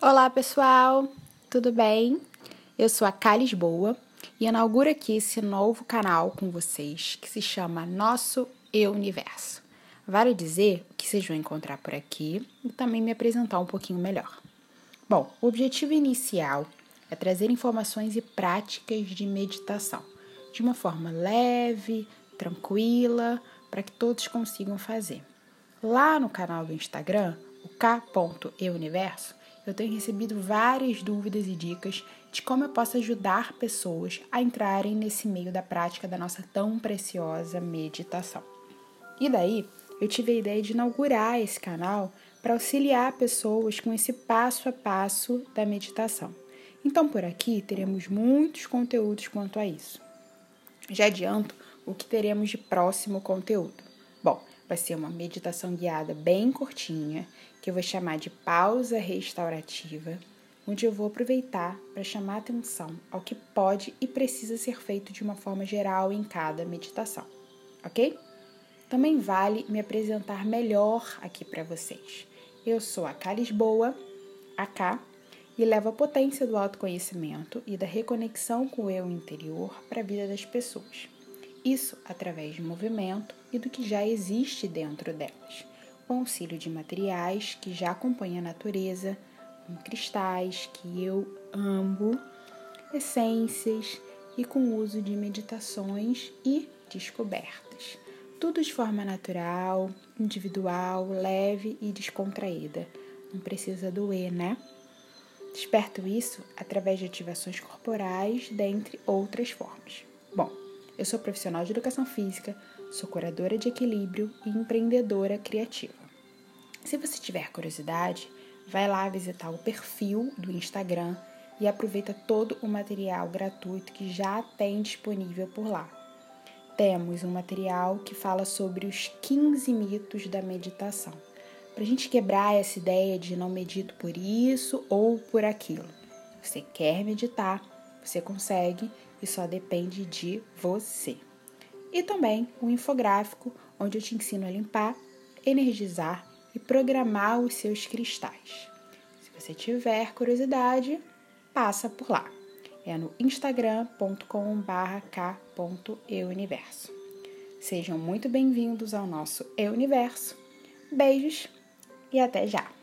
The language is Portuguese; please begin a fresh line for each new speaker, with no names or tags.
Olá, pessoal! Tudo bem? Eu sou a Cá Lisboa e inauguro aqui esse novo canal com vocês que se chama Nosso Eu Universo. Vale dizer que vocês vão encontrar por aqui e também me apresentar um pouquinho melhor. Bom, o objetivo inicial é trazer informações e práticas de meditação de uma forma leve, tranquila, para que todos consigam fazer. Lá no canal do Instagram, o k.euniverso, eu tenho recebido várias dúvidas e dicas de como eu posso ajudar pessoas a entrarem nesse meio da prática da nossa tão preciosa meditação. E daí, eu tive a ideia de inaugurar esse canal para auxiliar pessoas com esse passo a passo da meditação. Então, por aqui teremos muitos conteúdos quanto a isso. Já adianto o que teremos de próximo conteúdo. Vai ser uma meditação guiada bem curtinha, que eu vou chamar de pausa restaurativa, onde eu vou aproveitar para chamar atenção ao que pode e precisa ser feito de uma forma geral em cada meditação, ok? Também vale me apresentar melhor aqui para vocês. Eu sou a Cá Lisboa, a K, e levo a potência do autoconhecimento e da reconexão com o eu interior para a vida das pessoas. Isso através de movimento e do que já existe dentro delas, com auxílio de materiais que já acompanham a natureza, como cristais que eu amo, essências e com o uso de meditações e descobertas. Tudo de forma natural, individual, leve e descontraída. Não precisa doer, né? Desperto isso através de ativações corporais, dentre outras formas. Bom, eu sou profissional de educação física, sou curadora de equilíbrio e empreendedora criativa. Se você tiver curiosidade, vai lá visitar o perfil do Instagram e aproveita todo o material gratuito que já tem disponível por lá. Temos um material que fala sobre os 15 mitos da meditação, para a gente quebrar essa ideia de não medito por isso ou por aquilo. Você quer meditar, você consegue e só depende de você. E também um infográfico onde eu te ensino a limpar, energizar e programar os seus cristais. Se você tiver curiosidade, passa por lá. É no instagram.com/k.euniverso. Sejam muito bem-vindos ao nosso Eu Universo. Beijos e até já!